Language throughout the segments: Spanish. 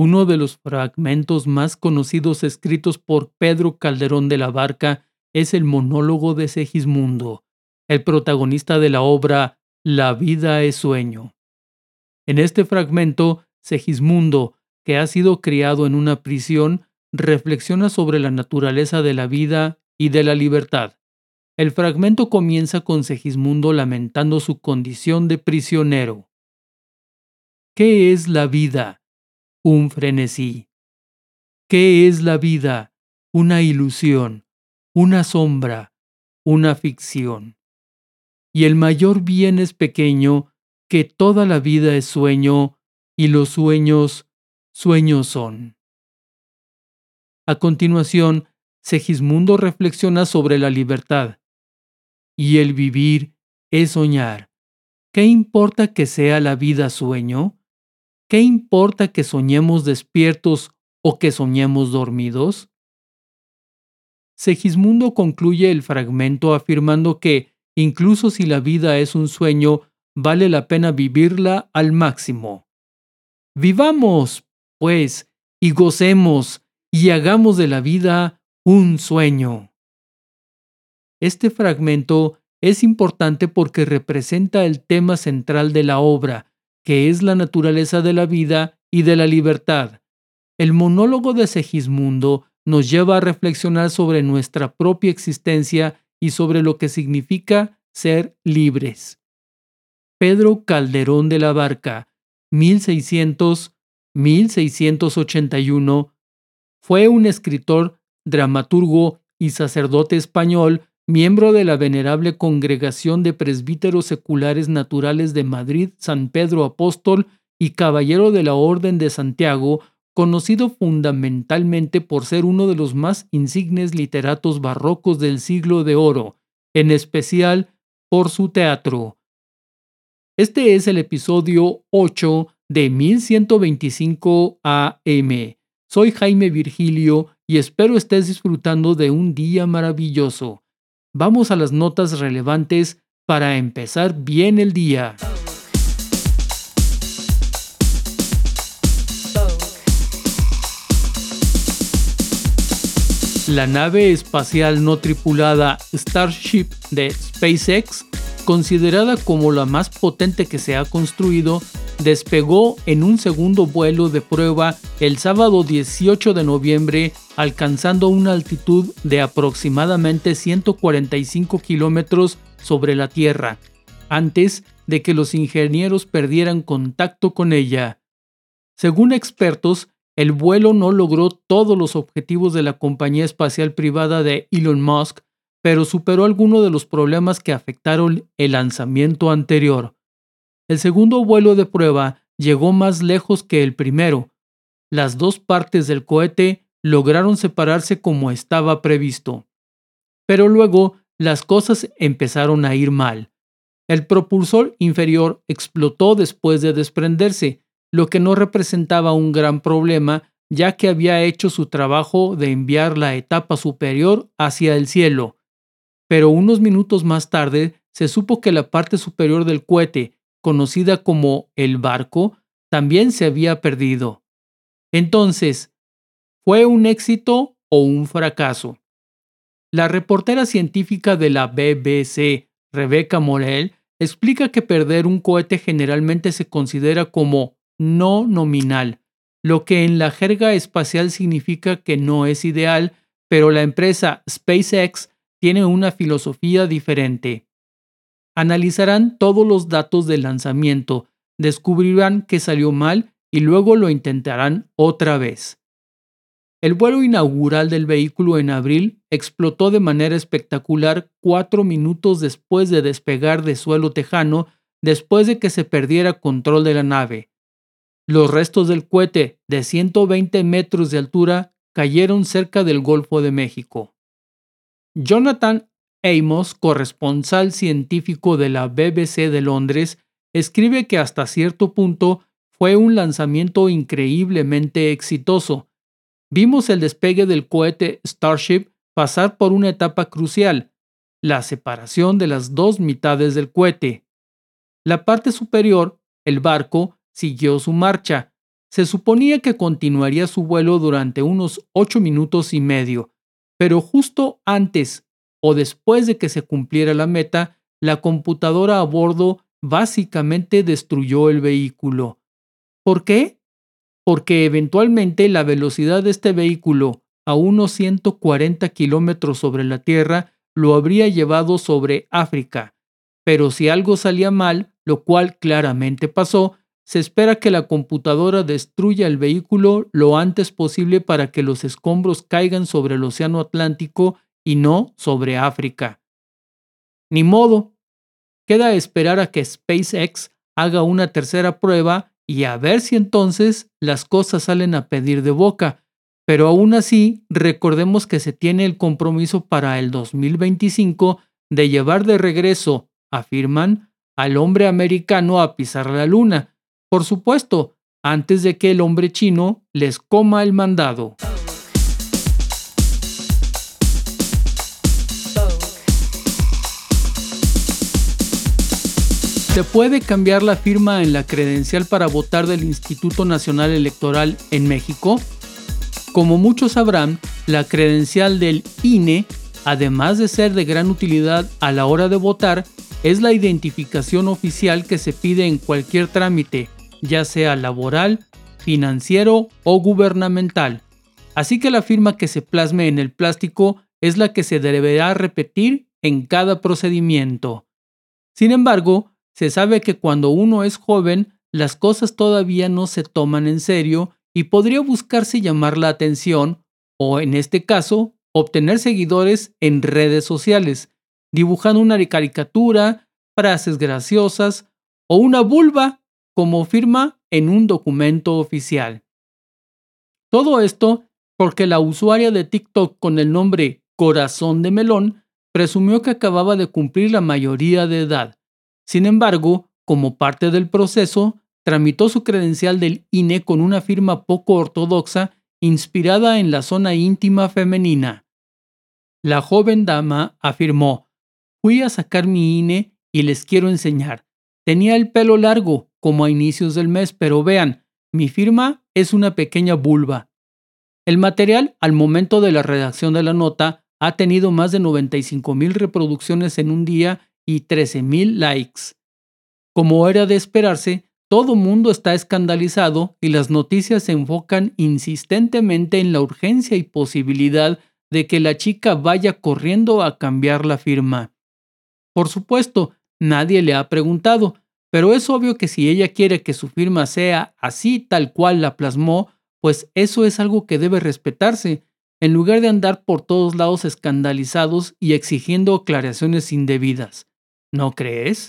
Uno de los fragmentos más conocidos escritos por Pedro Calderón de la Barca es el monólogo de Segismundo, el protagonista de la obra La vida es sueño. En este fragmento, Segismundo, que ha sido criado en una prisión, reflexiona sobre la naturaleza de la vida y de la libertad. El fragmento comienza con Segismundo lamentando su condición de prisionero. ¿Qué es la vida? Un frenesí. ¿Qué es la vida? Una ilusión, una sombra, una ficción. Y el mayor bien es pequeño, que toda la vida es sueño, y los sueños, sueños son. A continuación, Segismundo reflexiona sobre la libertad y el vivir es soñar. ¿Qué importa que sea la vida sueño? ¿Qué importa que soñemos despiertos o que soñemos dormidos? Segismundo concluye el fragmento afirmando que, incluso si la vida es un sueño, vale la pena vivirla al máximo. Vivamos, pues, y gocemos, y hagamos de la vida un sueño. Este fragmento es importante porque representa el tema central de la obra, que es la naturaleza de la vida y de la libertad. El monólogo de Segismundo nos lleva a reflexionar sobre nuestra propia existencia y sobre lo que significa ser libres. Pedro Calderón de la Barca, 1600-1681, fue un escritor, dramaturgo y sacerdote español miembro de la venerable Congregación de Presbíteros Seculares Naturales de Madrid, San Pedro Apóstol y caballero de la Orden de Santiago, conocido fundamentalmente por ser uno de los más insignes literatos barrocos del siglo de oro, en especial por su teatro. Este es el episodio 8 de 1125 AM. Soy Jaime Virgilio y espero estés disfrutando de un día maravilloso vamos a las notas relevantes para empezar bien el día. La nave espacial no tripulada Starship de SpaceX, considerada como la más potente que se ha construido, despegó en un segundo vuelo de prueba el sábado 18 de noviembre alcanzando una altitud de aproximadamente 145 kilómetros sobre la Tierra, antes de que los ingenieros perdieran contacto con ella. Según expertos, el vuelo no logró todos los objetivos de la compañía espacial privada de Elon Musk, pero superó algunos de los problemas que afectaron el lanzamiento anterior. El segundo vuelo de prueba llegó más lejos que el primero. Las dos partes del cohete lograron separarse como estaba previsto. Pero luego las cosas empezaron a ir mal. El propulsor inferior explotó después de desprenderse, lo que no representaba un gran problema ya que había hecho su trabajo de enviar la etapa superior hacia el cielo. Pero unos minutos más tarde se supo que la parte superior del cohete, conocida como el barco, también se había perdido. Entonces, ¿Fue un éxito o un fracaso? La reportera científica de la BBC, Rebecca Morel, explica que perder un cohete generalmente se considera como no nominal, lo que en la jerga espacial significa que no es ideal, pero la empresa SpaceX tiene una filosofía diferente. Analizarán todos los datos del lanzamiento, descubrirán que salió mal y luego lo intentarán otra vez. El vuelo inaugural del vehículo en abril explotó de manera espectacular cuatro minutos después de despegar de suelo tejano después de que se perdiera control de la nave. Los restos del cohete de 120 metros de altura cayeron cerca del Golfo de México. Jonathan Amos, corresponsal científico de la BBC de Londres, escribe que hasta cierto punto fue un lanzamiento increíblemente exitoso, vimos el despegue del cohete Starship pasar por una etapa crucial, la separación de las dos mitades del cohete. La parte superior, el barco, siguió su marcha, se suponía que continuaría su vuelo durante unos ocho minutos y medio, pero justo antes o después de que se cumpliera la meta, la computadora a bordo básicamente destruyó el vehículo. ¿Por qué? Porque eventualmente la velocidad de este vehículo a unos 140 kilómetros sobre la Tierra lo habría llevado sobre África. Pero si algo salía mal, lo cual claramente pasó, se espera que la computadora destruya el vehículo lo antes posible para que los escombros caigan sobre el Océano Atlántico y no sobre África. Ni modo. Queda esperar a que SpaceX haga una tercera prueba y a ver si entonces las cosas salen a pedir de boca. Pero aún así, recordemos que se tiene el compromiso para el 2025 de llevar de regreso, afirman, al hombre americano a pisar la luna, por supuesto, antes de que el hombre chino les coma el mandado. ¿Se puede cambiar la firma en la credencial para votar del Instituto Nacional Electoral en México? Como muchos sabrán, la credencial del INE, además de ser de gran utilidad a la hora de votar, es la identificación oficial que se pide en cualquier trámite, ya sea laboral, financiero o gubernamental. Así que la firma que se plasme en el plástico es la que se deberá repetir en cada procedimiento. Sin embargo, se sabe que cuando uno es joven, las cosas todavía no se toman en serio y podría buscarse llamar la atención o, en este caso, obtener seguidores en redes sociales, dibujando una caricatura, frases graciosas o una vulva como firma en un documento oficial. Todo esto porque la usuaria de TikTok con el nombre Corazón de Melón presumió que acababa de cumplir la mayoría de edad sin embargo, como parte del proceso, tramitó su credencial del INE con una firma poco ortodoxa inspirada en la zona íntima femenina. La joven dama afirmó, fui a sacar mi INE y les quiero enseñar. Tenía el pelo largo, como a inicios del mes, pero vean, mi firma es una pequeña vulva. El material, al momento de la redacción de la nota, ha tenido más de 95 mil reproducciones en un día y 13.000 likes. Como era de esperarse, todo mundo está escandalizado y las noticias se enfocan insistentemente en la urgencia y posibilidad de que la chica vaya corriendo a cambiar la firma. Por supuesto, nadie le ha preguntado, pero es obvio que si ella quiere que su firma sea así tal cual la plasmó, pues eso es algo que debe respetarse, en lugar de andar por todos lados escandalizados y exigiendo aclaraciones indebidas. ¿No crees?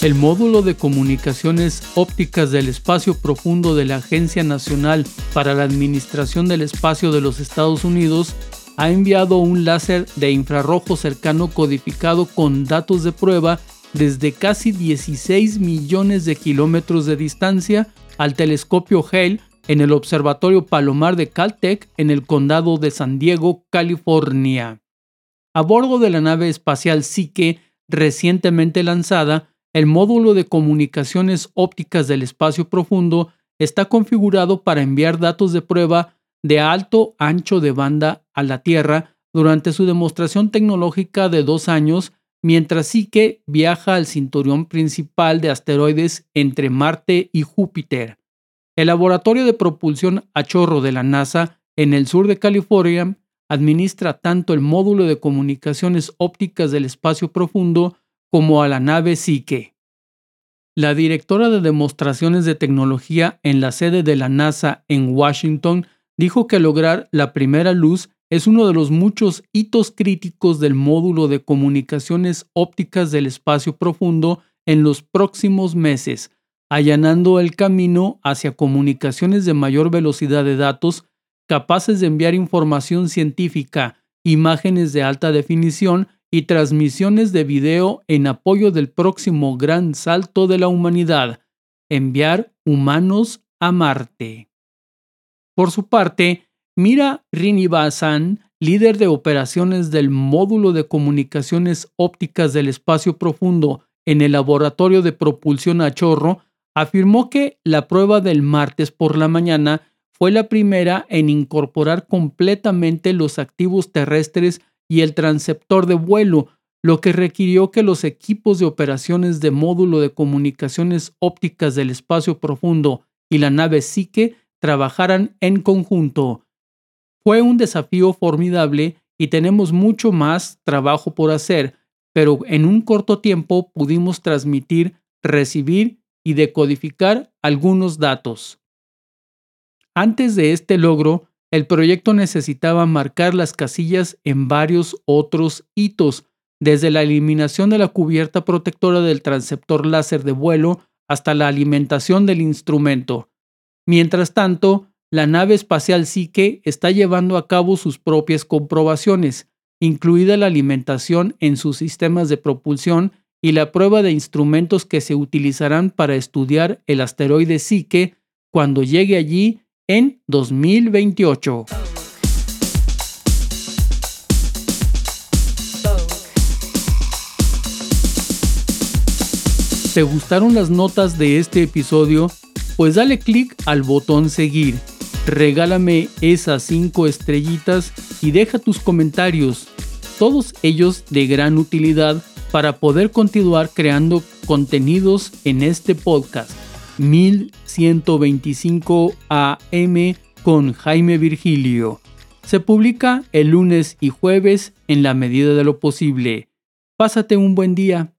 El módulo de comunicaciones ópticas del espacio profundo de la Agencia Nacional para la Administración del Espacio de los Estados Unidos ha enviado un láser de infrarrojo cercano codificado con datos de prueba desde casi 16 millones de kilómetros de distancia al telescopio Hale en el Observatorio Palomar de Caltech en el condado de San Diego, California. A bordo de la nave espacial Psyche recientemente lanzada, el módulo de comunicaciones ópticas del espacio profundo está configurado para enviar datos de prueba de alto ancho de banda a la Tierra durante su demostración tecnológica de dos años, mientras Psyche viaja al cinturón principal de asteroides entre Marte y Júpiter. El Laboratorio de Propulsión a Chorro de la NASA en el sur de California administra tanto el módulo de comunicaciones ópticas del espacio profundo como a la nave Psyche. La directora de demostraciones de tecnología en la sede de la NASA en Washington dijo que lograr la primera luz es uno de los muchos hitos críticos del módulo de comunicaciones ópticas del espacio profundo en los próximos meses, allanando el camino hacia comunicaciones de mayor velocidad de datos capaces de enviar información científica, imágenes de alta definición y transmisiones de video en apoyo del próximo gran salto de la humanidad, enviar humanos a Marte. Por su parte, Mira Rinivasan, líder de operaciones del módulo de comunicaciones ópticas del espacio profundo en el laboratorio de propulsión a chorro, afirmó que la prueba del martes por la mañana fue la primera en incorporar completamente los activos terrestres y el transceptor de vuelo, lo que requirió que los equipos de operaciones de módulo de comunicaciones ópticas del espacio profundo y la nave Psique trabajaran en conjunto. Fue un desafío formidable y tenemos mucho más trabajo por hacer, pero en un corto tiempo pudimos transmitir, recibir y decodificar algunos datos. Antes de este logro, el proyecto necesitaba marcar las casillas en varios otros hitos, desde la eliminación de la cubierta protectora del transceptor láser de vuelo hasta la alimentación del instrumento. Mientras tanto, la nave espacial Psyche está llevando a cabo sus propias comprobaciones, incluida la alimentación en sus sistemas de propulsión y la prueba de instrumentos que se utilizarán para estudiar el asteroide Psyche cuando llegue allí en 2028. ¿Te gustaron las notas de este episodio? Pues dale clic al botón seguir, regálame esas 5 estrellitas y deja tus comentarios, todos ellos de gran utilidad para poder continuar creando contenidos en este podcast 1125 AM con Jaime Virgilio. Se publica el lunes y jueves en la medida de lo posible. Pásate un buen día.